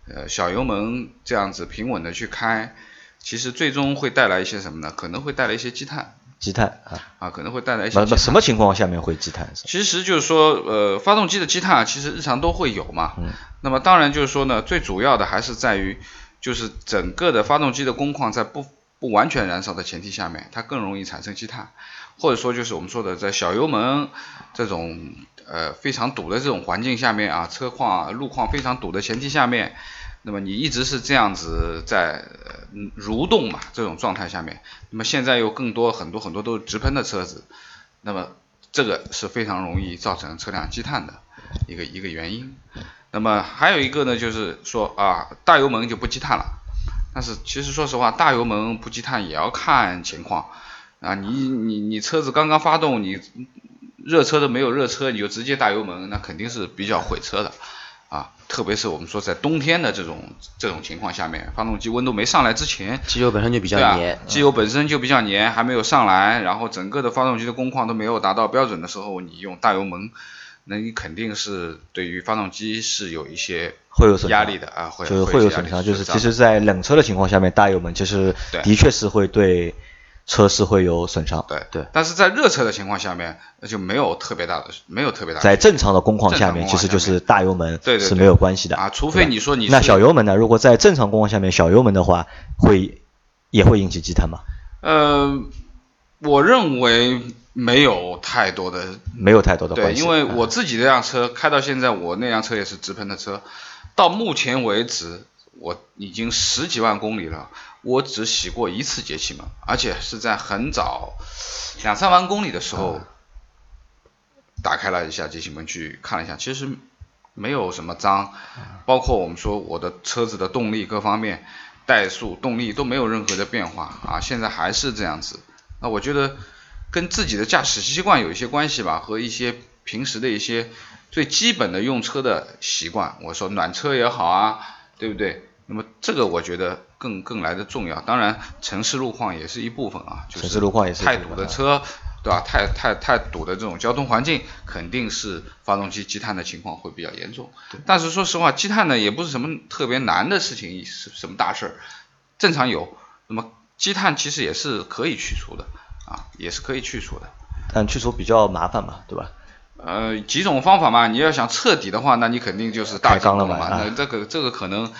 Speaker 3: 呃小油门这样子平稳的去开，其实最终会带来一些什么呢？可能会带来一些积碳
Speaker 2: 积碳啊，
Speaker 3: 啊，可能会带来一些。
Speaker 2: 那那什么情况下面会积碳？
Speaker 3: 其实就是说，呃，发动机的积碳啊其实日常都会有嘛。
Speaker 2: 嗯
Speaker 3: 那么当然就是说呢，最主要的还是在于，就是整个的发动机的工况在不不完全燃烧的前提下面，它更容易产生积碳，或者说就是我们说的在小油门这种呃非常堵的这种环境下面啊，车况啊路况非常堵的前提下面，那么你一直是这样子在蠕动嘛这种状态下面，那么现在又更多很多很多都是直喷的车子，那么这个是非常容易造成车辆积碳的一个一个原因。那么还有一个呢，就是说啊，大油门就不积碳了。但是其实说实话，大油门不积碳也要看情况啊。你你你车子刚刚发动，你热车都没有热车，你就直接大油门，那肯定是比较毁车的。特别是我们说在冬天的这种这种情况下面，发动机温度没上来之前，
Speaker 4: 机油本身就比较黏，
Speaker 3: 机油本身就比较黏，还没有上来，然后整个的发动机的工况都没有达到标准的时候，你用大油门，那你肯定是对于发动机是有一些
Speaker 2: 会有
Speaker 3: 压力的啊，会
Speaker 2: 就是
Speaker 3: 会有
Speaker 2: 损伤，就是其实，在冷车的情况下面，大油门其实的确是会对车是会有损伤。
Speaker 3: 对
Speaker 4: 对
Speaker 3: 但是在热车的情况下面，那就没有特别大的，没有特别大的
Speaker 2: 在正常的工况下面，其实就是大油门是没有关系的
Speaker 3: 啊，除非你说你
Speaker 2: 那小油门呢？如果在正常工况下面，小油门的话，会也会引起积碳吗？
Speaker 3: 呃，我认为没有太多的
Speaker 2: 没有太多的
Speaker 3: 对，
Speaker 2: 关系。
Speaker 3: 因为
Speaker 2: 啊
Speaker 3: 我自己这辆车开到现在，我那辆车也是直喷的车，到目前为止我已经十几万公里了，我只洗过一次节气门，而且是在很早两三万公里的时候打开了一下节气门去看了一下，其实没有什么脏，包括我们说我的车子的动力各方面。怠速、动力都没有任何的变化啊，现在还是这样子。那我觉得跟自己的驾驶习惯有一些关系吧，和一些平时的一些最基本的用车的习惯。我说暖车也好啊，对不对？那么这个我觉得更更来的重要。当然，城市路况也是一部分啊，就是
Speaker 2: 城市路况也是
Speaker 3: 太堵的车，对吧？太太太堵的这种交通环境，肯定是发动机积碳的情况会比较严重。但是说实话，积碳呢也不是什么特别难的事情，是什么大事儿，正常有。那么积碳其实也是可以去除的啊，也是可以去除的。
Speaker 2: 但去除比较麻烦嘛，对吧？
Speaker 3: 呃，几种方法嘛，你要想彻底的话，那你肯定就是大
Speaker 2: 缸了
Speaker 3: 嘛。那这个这个可能，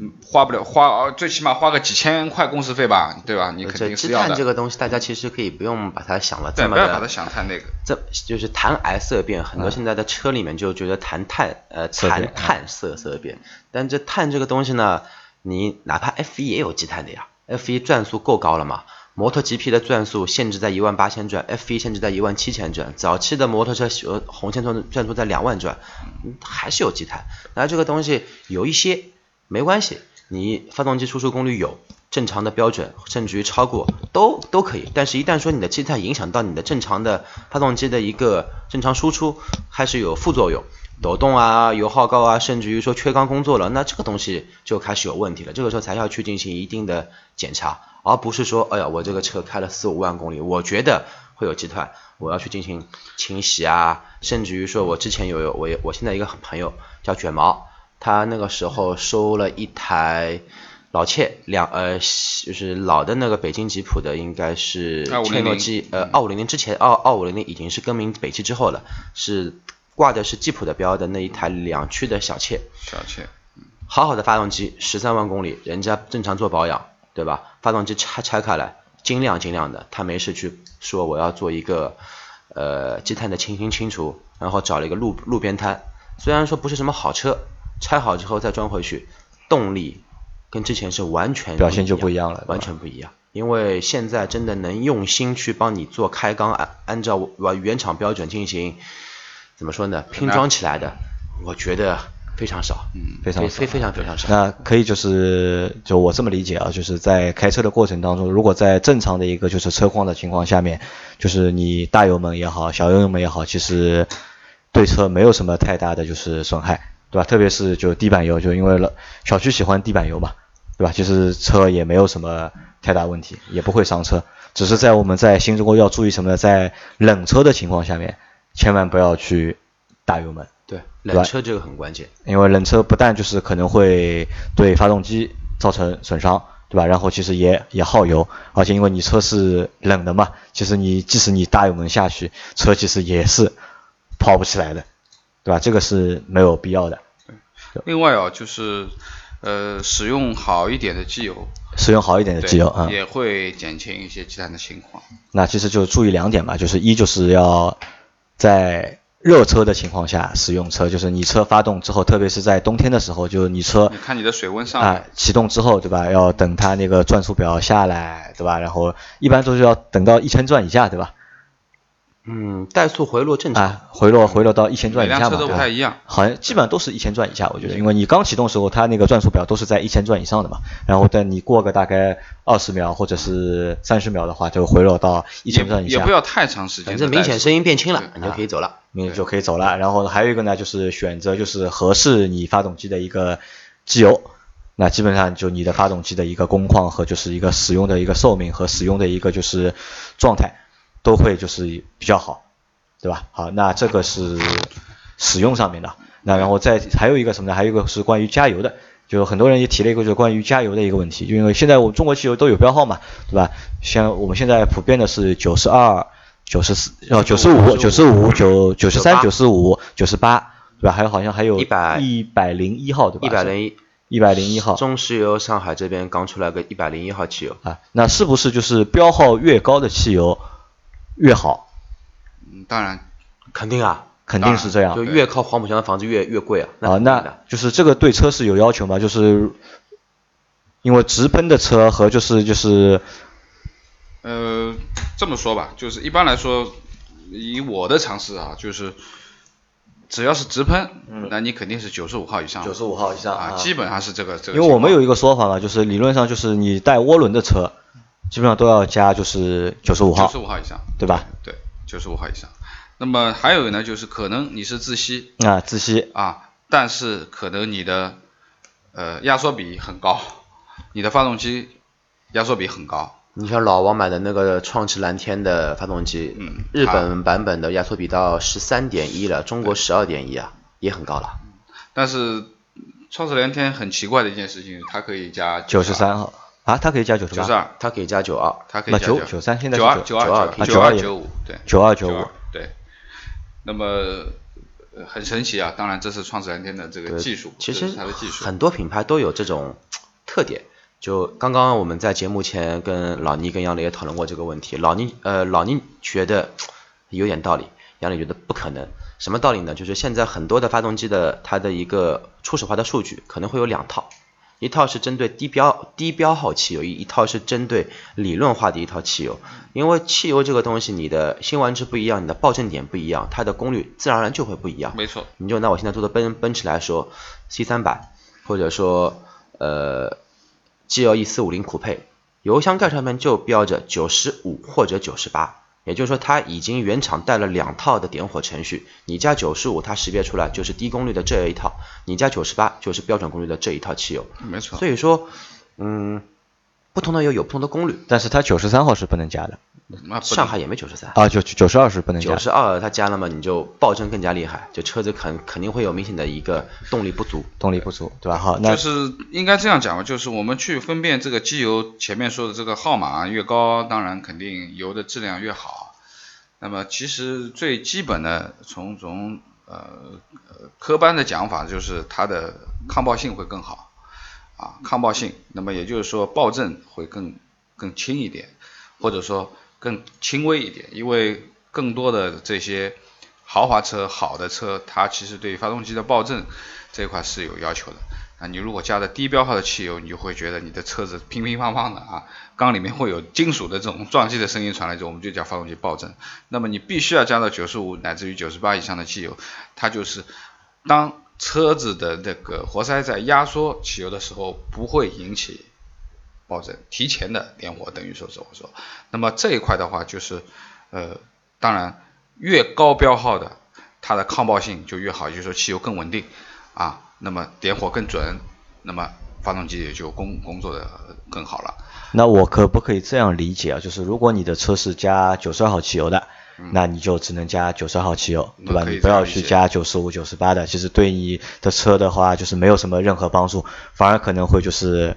Speaker 3: 嗯，花不了花，最起码花个几千块工时费吧，对吧？你肯定是要的。
Speaker 4: 碳这个东西，大家其实可以不用把它想了
Speaker 3: 对，
Speaker 4: 这么
Speaker 3: 不要把它，想太那个。
Speaker 4: 这就是谈癌色变，很多现在的车里面就觉得谈碳，呃，谈碳色色变，但这碳这个东西呢，你哪怕 F 一也有积碳的呀，F 一转速够高了嘛。摩托 GP 的转速限制在一万八千转，F 1限制在一万七千转。早期的摩托车呃红线转转速在两万转，嗯还是有积碳。那这个东西有一些没关系，你发动机输出功率有正常的标准，甚至于超过都都可以。但是，一旦说你的积碳影响到你的正常的发动机的一个正常输出，开始有副作用，抖动啊、油耗高啊，甚至于说缺缸工作了，那这个东西就开始有问题了。这个时候才要去进行一定的检查，而不是说，哎呀，我这个车开了四五万公里，我觉得会有积碳，我要去进行清洗啊，甚至于说我之前有我我现在一个朋友叫卷毛，他那个时候收了一台老切两呃就是老的那个北京吉普的，应该是
Speaker 3: 2500
Speaker 4: 切诺基呃二五零零之前二二五零零已经是更名北汽之后了，是挂的是吉普的标的那一台两驱的小切，
Speaker 3: 小切，
Speaker 4: 好好的发动机，十三万公里，人家正常做保养，对吧？发动机拆拆开来，精亮精亮的，他没事去说我要做一个呃积碳的清新清除，然后找了一个路路边摊，虽然说不是什么好车，拆好之后再装回去，动力跟之前是完全
Speaker 2: 表现就不一样了
Speaker 4: 完全不一样。因为现在真的能用心去帮你做开缸，按按照我原厂标准进行，怎么说呢？拼装起来的，我觉得非常少，嗯
Speaker 2: 非常少
Speaker 4: 非非常非常少。
Speaker 2: 那可以就是就我这么理解啊，就是在开车的过程当中，如果在正常的一个就是车况的情况下面，就是你大油门也好，小油门也好，其实对车没有什么太大的就是损害，对吧？特别是就地板油，就因为了小区喜欢地板油嘛，对吧？其实车也没有什么太大问题，也不会伤车，只是在我们在新中国要注意什么呢？在冷车的情况下面，千万不要去大油门。
Speaker 4: 对，
Speaker 2: 对
Speaker 4: 冷车这个很关键。
Speaker 2: 因为冷车不但就是可能会对发动机造成损伤，对吧？然后其实也也耗油，而且因为你车是冷的嘛，其实你即使你大油门下去，车其实也是跑不起来的，对吧？这个是没有必要的。
Speaker 3: 另外哦，就是呃，使用好一点的机油，
Speaker 2: 使用好一点的，机油啊、
Speaker 3: 也会减轻一些积碳的情况。
Speaker 2: 那其实就注意两点嘛，就是一就是要在热车的情况下使用车，就是你车发动之后，特别是在冬天的时候，就是你车
Speaker 3: 你看你的水温上
Speaker 2: 啊
Speaker 3: 来，
Speaker 2: 启动之后，对吧？要等它那个转速表下来，对吧？然后一般都是要等到一千转以下，对吧？
Speaker 4: 嗯，怠速回落正常。
Speaker 2: 啊，回落回落到一千
Speaker 3: 每
Speaker 2: 转以下嘛，
Speaker 3: 辆车都
Speaker 2: 对吧
Speaker 3: 不太一样。
Speaker 2: 好像基本上都是一千转以下，我觉得，因为你刚启动的时候，它那个转速表都是在一千转以上的嘛，然后等你过个大概二十秒或者是三十秒的话，就回落到一
Speaker 3: 也
Speaker 2: 千转以下
Speaker 3: 也不，要太长时间。
Speaker 4: 反正明显声音变轻了，你就可以走了。
Speaker 2: 你就可以走了。然后还有一个呢，就是选择就是合适你发动机的一个机油，那基本上就你的发动机的一个工况和就是一个使用的一个寿命和使用的一个就是状态都会就是比较好，对吧？好，那这个是使用上面的。那然后再还有一个什么呢？还有一个是关于加油的。就很多人也提了一个就是关于加油的一个问题，就因为现在我们中国汽油都有标号嘛，对吧？像我们现在普遍的是九十二、九十四、哦九十五、九十五、九九十三、九十五、九十八，对吧？还有好像还有
Speaker 4: 100
Speaker 2: 一百零一号，对吧？
Speaker 4: 一百零一，
Speaker 2: 一百零一号
Speaker 4: 中石油上海这边刚出来个一百零一号汽油，
Speaker 2: 啊，那是不是就是标号越高的汽油越好？
Speaker 3: 嗯，当然
Speaker 4: 肯定啊，
Speaker 2: 肯定是这样
Speaker 4: 就。越靠黄浦江的房子越越贵啊。
Speaker 2: 啊，那就是这个对车是有要求吗？就是因为直喷的车和就是就是
Speaker 3: 呃，这么说吧，就是一般来说，以我的常识啊，就是只要是直喷，那你肯定是九十五号以上，
Speaker 2: 嗯九十五号以上
Speaker 3: 啊，基本上是这个这个。
Speaker 2: 因为我们有一个说法嘛，就是理论上就是你带涡轮的车，基本上都要加就是九十五号
Speaker 3: 九十，五号以上，
Speaker 2: 对吧？
Speaker 3: 对，九十五号以上。那么还有呢，就是可能你是自吸
Speaker 2: 啊，自吸
Speaker 3: 啊，但是可能你的呃压缩比很高，你的发动机压缩比很高，
Speaker 4: 你像老王买的那个创驰蓝天的发动机，
Speaker 3: 嗯
Speaker 4: 日本版本的压缩比到十三点一了，中国十二点一啊，也很高了。
Speaker 3: 但是创驰蓝天很奇怪的一件事情，它可以加
Speaker 2: 九十三号啊，它可以加九十八，
Speaker 3: 九十二，
Speaker 4: 它可以加九二，
Speaker 2: 那
Speaker 3: 它可以加
Speaker 2: 九九三现在是
Speaker 3: 九二
Speaker 2: 九
Speaker 3: 九二
Speaker 4: 92
Speaker 3: 九
Speaker 2: 92也
Speaker 3: 九五对
Speaker 2: 九二九五
Speaker 3: 对。那么呃很神奇啊，当然这是创驰蓝天的这个技术，
Speaker 4: 其实
Speaker 3: 它的技术。
Speaker 4: 很多品牌都有这种特点。就刚刚我们在节目前跟老倪跟杨磊也讨论过这个问题，老倪呃老倪觉得有点道理，杨磊觉得不可能。什么道理呢？就是现在很多的发动机的它的一个初始化的数据可能会有两套，一套是针对低标低标号汽油，一一套是针对理论化的一套汽油。因为汽油这个东西，你的辛烷值不一样，你的爆震点不一样，它的功率自然而然就会不一样。
Speaker 3: 没错，
Speaker 4: 你就拿我现在做的奔奔驰来说，C 三百或者说呃 GLE 四五零酷配，油箱盖上面就标着九十五或者九十八，也就是说它已经原厂带了两套的点火程序，你加九十五它识别出来就是低功率的这一套，你加九十八就是标准功率的这一套汽油，
Speaker 3: 没错。
Speaker 4: 所以说嗯不同的油有不同的功率，
Speaker 2: 但是它九十三号是不能加的
Speaker 3: 那
Speaker 4: 上海也没九十三。
Speaker 2: 啊，九九十二是不能加。
Speaker 4: 九十二它加了嘛，你就爆震更加厉害，就车子肯肯定会有明显的一个动力不足。
Speaker 2: 动力不足，对吧？好，那
Speaker 3: 就是应该这样讲吧，就是我们去分辨这个机油前面说的这个号码越高，当然肯定油的质量越好。那么其实最基本的从从呃呃科班的讲法就是它的抗爆性会更好啊，抗爆性。那么也就是说爆震会更更轻一点，或者说更轻微一点，因为更多的这些豪华车、好的车，它其实对发动机的爆震这块是有要求的。啊，你如果加的低标号的汽油，你就会觉得你的车子乒乒乓乓的啊，缸里面会有金属的这种撞击的声音传来，就我们就叫发动机爆震。那么你必须要加到九十五乃至于九十八以上的汽油，它就是当车子的那个活塞在压缩汽油的时候，不会引起爆震，提前的点火，等于说是我说。那么这一块的话，就是呃，当然越高标号的，它的抗爆性就越好，也就是说汽油更稳定啊，那么点火更准，那么发动机也就工工作的更好了。
Speaker 2: 那我可不可以这样理解啊？就是如果你的车是加九十二号汽油的，那你就只能加九十号汽油，对吧？你不要去加九十五、九十八的，其实对你的车的话就是没有什么任何帮助，反而可能会就是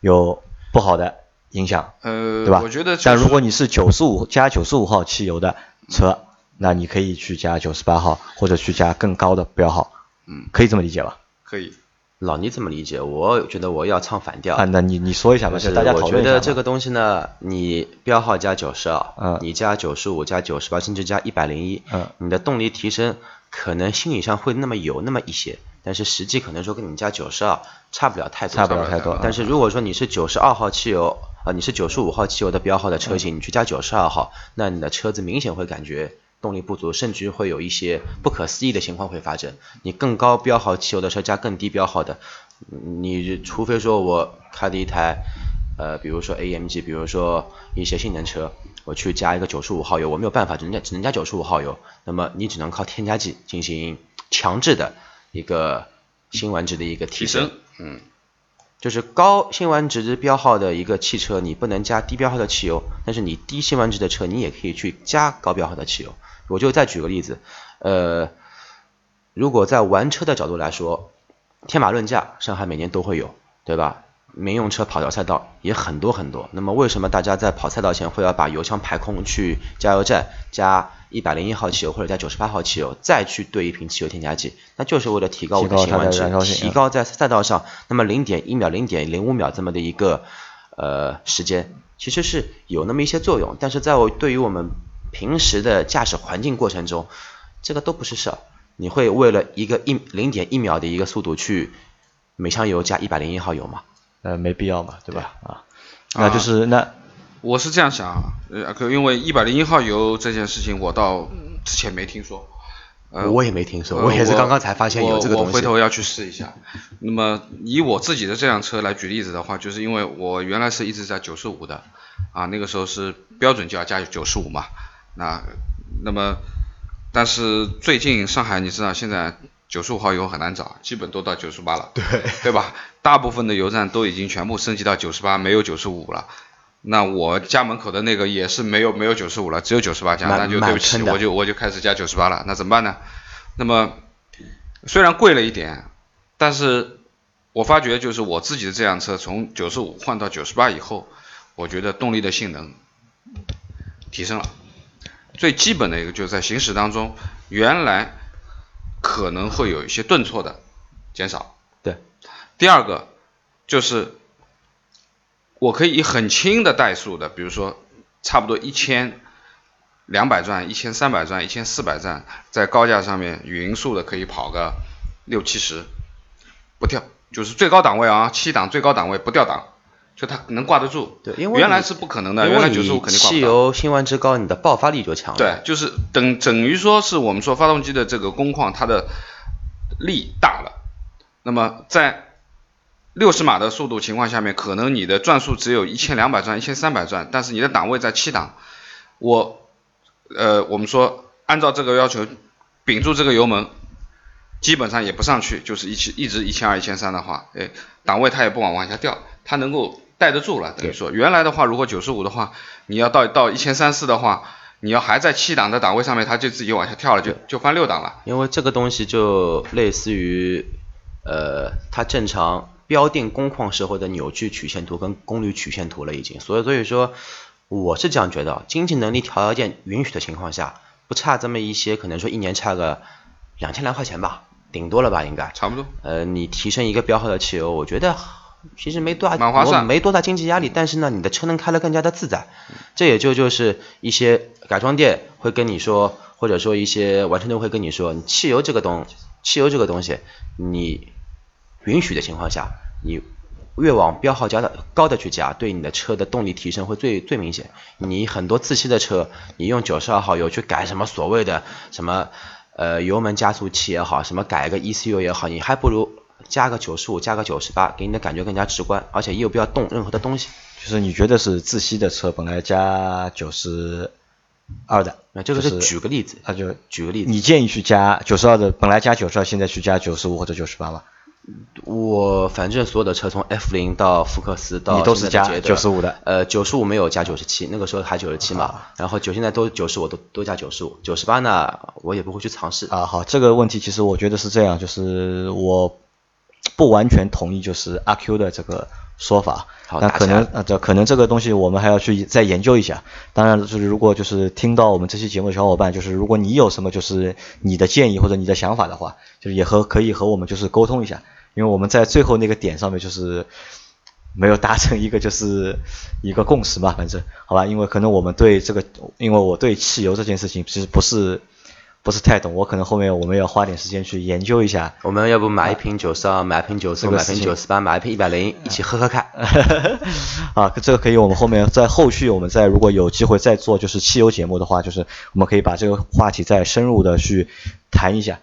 Speaker 2: 有不好的影响，
Speaker 3: 呃，
Speaker 2: 对吧？
Speaker 3: 我觉得、就是，
Speaker 2: 但如果你是九十五加九十五号汽油的车，那你可以去加九十八号，或者去加更高的标号，
Speaker 3: 嗯，
Speaker 2: 可以这么理解吧？
Speaker 3: 可以，
Speaker 4: 老倪这么理解，我觉得我要唱反调。
Speaker 2: 啊，那你你说一下吧，
Speaker 4: 就
Speaker 2: 就是大家讨
Speaker 4: 我
Speaker 2: 论一下嘛。
Speaker 4: 觉得这个东西呢，你标号加九十二，
Speaker 2: 嗯
Speaker 4: 你加九十五、加九十八，甚至加一百零一，
Speaker 2: 嗯
Speaker 4: 你的动力提升可能心理上会那么有那么一些，但是实际可能说跟你加九十二差不了太多，
Speaker 2: 差不了太多
Speaker 4: 但是如果说你是九十二号汽油，啊、你是九十五号汽油的标号的车型，你去加九十二号，那你的车子明显会感觉动力不足，甚至会有一些不可思议的情况会发生。你更高标号汽油的车加更低标号的，你除非说我开的一台，呃，比如说 AMG，比如说一些性能车，我去加一个九十五号油，我没有办法，只能加只能加九十五号油，那么你只能靠添加剂进行强制的一个辛烷值的一个提升。
Speaker 3: 嗯，
Speaker 4: 就是高辛烷值标号的一个汽车，你不能加低标号的汽油，但是你低辛烷值的车，你也可以去加高标号的汽油。我就再举个例子，呃，如果在玩车的角度来说，天马论价，上海每年都会有，对吧？民用车跑条赛道也很多很多。那么为什么大家在跑赛道前会要把油箱排空，去加油站加一百零一号汽油或者加九十八号汽油，再去兑一瓶汽油添加剂？那就是为了提高我的行完值提高在赛道上那么零点一秒、零点零五秒这么的一个呃时间，其实是有那么一些作用。但是在我对于我们平时的驾驶环境过程中，这个都不是事儿。你会为了一个一零点一秒的一个速度去每箱油加一百零一号油吗？
Speaker 2: 呃，没必要嘛，对吧？啊，那就是那
Speaker 3: 我是这样想啊，呃，可因为一百零一号油这件事情，我到之前没听说。呃，
Speaker 4: 我也没听说，
Speaker 3: 呃
Speaker 4: 我也是刚刚才发现有这个
Speaker 3: 我
Speaker 4: 东西。
Speaker 3: 我回头要去试一下。那么以我自己的这辆车来举例子的话，就是因为我原来是一直在九十五的，啊，那个时候是标准就要加九十五嘛。那那么，但是最近上海你知道现在九十五号油很难找，基本都到九十八了，对对吧？大部分的油站都已经全部升级到九十八，没有九十五了。那我家门口的那个也是没有没有九十五了，只有九十八加，那就对不起，我就我就开始加九十八了，那怎么办呢？那么虽然贵了一点，但是我发觉就是我自己的这辆车从九十五换到九十八以后，我觉得动力的性能提升了。最基本的一个就是在行驶当中，原来可能会有一些顿挫的减少。
Speaker 4: 对。
Speaker 3: 第二个就是我可以以很轻的怠速的，比如说差不多一千两百转、一千三百转、一千四百转，在高架上面匀速的可以跑个六七十，不掉，就是最高档位啊，七档最高档位不掉档，就它能挂得住。
Speaker 4: 对因为
Speaker 3: 原来是不可能的，原来九十五肯定挂不到。
Speaker 4: 汽油辛烷值高，你的爆发力就强了。
Speaker 3: 对，就是等等于说是我们说发动机的这个工况，它的力大了。那么在六十码的速度情况下面，可能你的转速只有一千两百转、一千三百转，但是你的档位在七档。我呃，我们说按照这个要求，屏住这个油门，基本上也不上去，就是一起一直一千二、一千三的话，哎，档位它也不往往下掉，它能够带得住了。等于说，原来的话，如果九十五的话，你要到到一千三四的话，你要还在七档的档位上面，它就自己往下跳了，就就翻六档了。
Speaker 4: 因为这个东西就类似于，呃，它正常标定工况时候的扭矩曲线图跟功率曲线图了已经，所以所以说，我是这样觉得，经济能力条件允许的情况下，不差这么一些，可能说一年差个两千来块钱吧，顶多了吧应该。
Speaker 3: 差不多。
Speaker 4: 呃，你提升一个标号的汽油，我觉得其实没多大，
Speaker 3: 蛮划算
Speaker 4: 我没多大经济压力，但是呢，你的车能开得更加的自在。这也就就是一些改装店会跟你说，或者说一些完成店会跟你说，你汽油这个东，汽油这个东西，你允许的情况下，你越往标号加的高的去加，对你的车的动力提升会最最明显。你很多自吸的车，你用九十二号油去改什么所谓的什么呃油门加速器也好，什么改个 ECU 也好，你还不如加个九十五，加个九十八，给你的感觉更加直观，而且又不要动任何的东西。
Speaker 2: 就是你觉得是自吸的车本来加九十二的，
Speaker 4: 那这个
Speaker 2: 是
Speaker 4: 举个例子，
Speaker 2: 那就
Speaker 4: 举个例子，
Speaker 2: 你建议去加九十二的，本来加九十二，现在去加九十五或者九十八吗？
Speaker 4: 我反正所有的车从 F 零到福克斯到
Speaker 2: 你都是加
Speaker 4: 现在的捷德
Speaker 2: 95的，
Speaker 4: 呃，九十五没有加九十七，那个时候还九十七嘛，
Speaker 2: 啊
Speaker 4: 然后九现在都九十我都都加九十五，九十八呢我也不会去尝试。
Speaker 2: 啊，好，这个问题其实我觉得是这样，就是我不完全同意就是阿 Q 的这个说法，那可能啊，这可能这个东西我们还要去再研究一下。当然，就是如果就是听到我们这期节目的小伙伴，就是如果你有什么就是你的建议或者你的想法的话，就是也和可以和我们就是沟通一下，因为我们在最后那个点上面就是没有达成一个就是 一个共识嘛，反正。好吧，因为可能我们对这个，因为我对汽油这件事情其实不是不是太懂，我可能后面我们要花点时间去研究一下。
Speaker 4: 我们要不买一瓶九十二，买一瓶九十五，买一瓶九十八，买一瓶一百零，一起喝喝看。
Speaker 2: 啊，这个可以，我们后面在后续我们再如果有机会再做就是汽油节目的话，就是我们可以把这个话题再深入的去谈一下，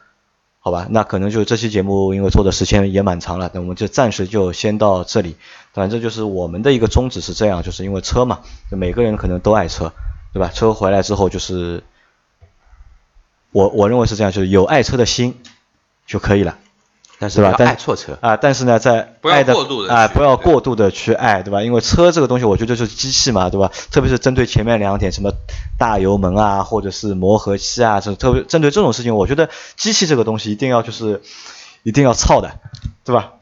Speaker 2: 好吧？那可能就这期节目因为做的时间也蛮长了，那我们就暂时就先到这里。反正就是我们的一个宗旨是这样，就是因为车嘛，就每个人可能都爱车，对吧？车回来之后就是我我认为是这样，就是有爱车的心就可以了。
Speaker 4: 但是
Speaker 2: 吧但
Speaker 4: 爱错车。
Speaker 2: 啊，但是呢，在
Speaker 3: 不
Speaker 2: 爱的啊，
Speaker 3: 去
Speaker 2: 不要过度的去爱，对吧？因为车这个东西，我觉得就是机器嘛，对吧？特别是针对前面两点，什么大油门啊，或者是磨合期啊，这特别针对这种事情，我觉得机器这个东西一定要就是一定要操的，对吧？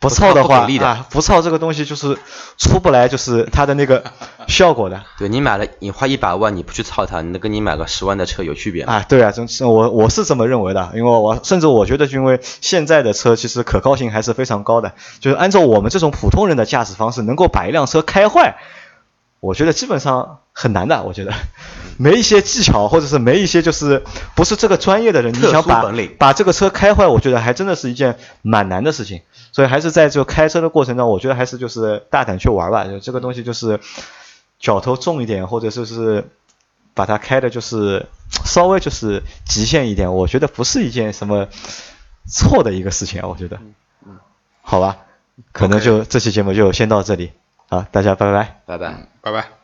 Speaker 2: 不操的话啊，不操这个东西就是出不来，就是它的那个 效果的。
Speaker 4: 对你买了，你花一百万，你不去操它，那跟你买个十万的车有区别吗？
Speaker 2: 啊，对啊，真是我我是这么认为的，因为我甚至我觉得，因为现在的车其实可靠性还是非常高的，就是按照我们这种普通人的驾驶方式，能够把一辆车开坏，我觉得基本上很难的。我觉得 没一些技巧，或者是没一些就是不是这个专业的人，你想把把这个车开坏，我觉得还真的是一件蛮难的事情。所以还是在这个开车的过程中，我觉得还是就是大胆去玩吧，就这个东西就是脚头重一点，或者说是把它开的就是稍微就是极限一点，我觉得不是一件什么错的一个事情啊，我觉得，好吧，可能就这期节目就先到这里，好，大家拜拜。
Speaker 4: 拜拜。
Speaker 3: 嗯，拜拜。